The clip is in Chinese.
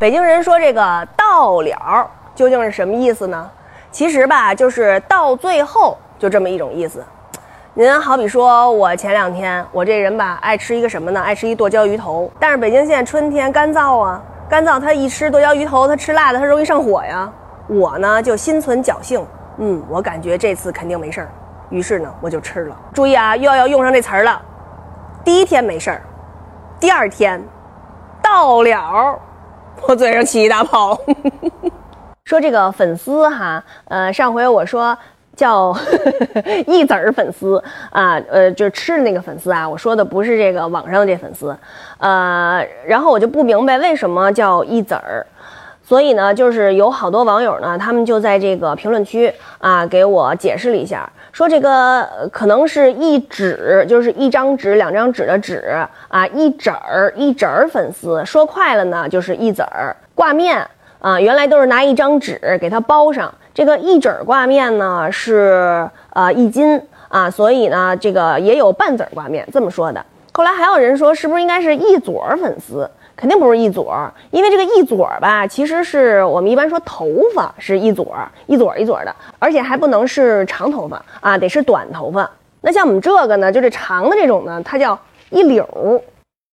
北京人说这个到了究竟是什么意思呢？其实吧，就是到最后就这么一种意思。您好比说，我前两天我这人吧，爱吃一个什么呢？爱吃一剁椒鱼头。但是北京现在春天干燥啊，干燥，它一吃剁椒鱼头，它吃辣的，它容易上火呀。我呢就心存侥幸，嗯，我感觉这次肯定没事儿，于是呢我就吃了。注意啊，又要用上这词儿了。第一天没事儿，第二天到了。我嘴上起一大泡，说这个粉丝哈，呃，上回我说叫 一子儿粉丝啊，呃，就是吃的那个粉丝啊，我说的不是这个网上的这粉丝，呃，然后我就不明白为什么叫一子儿，所以呢，就是有好多网友呢，他们就在这个评论区啊给我解释了一下。说这个可能是一纸，就是一张纸、两张纸的纸啊，一纸儿一纸儿粉丝。说快了呢，就是一子儿挂面啊。原来都是拿一张纸给它包上，这个一纸儿挂面呢是呃一斤啊，所以呢这个也有半子儿挂面这么说的。后来还有人说，是不是应该是一撮粉丝？肯定不是一撮儿，因为这个一撮儿吧，其实是我们一般说头发是一撮儿，一撮儿一撮儿的，而且还不能是长头发啊，得是短头发。那像我们这个呢，就是长的这种呢，它叫一绺儿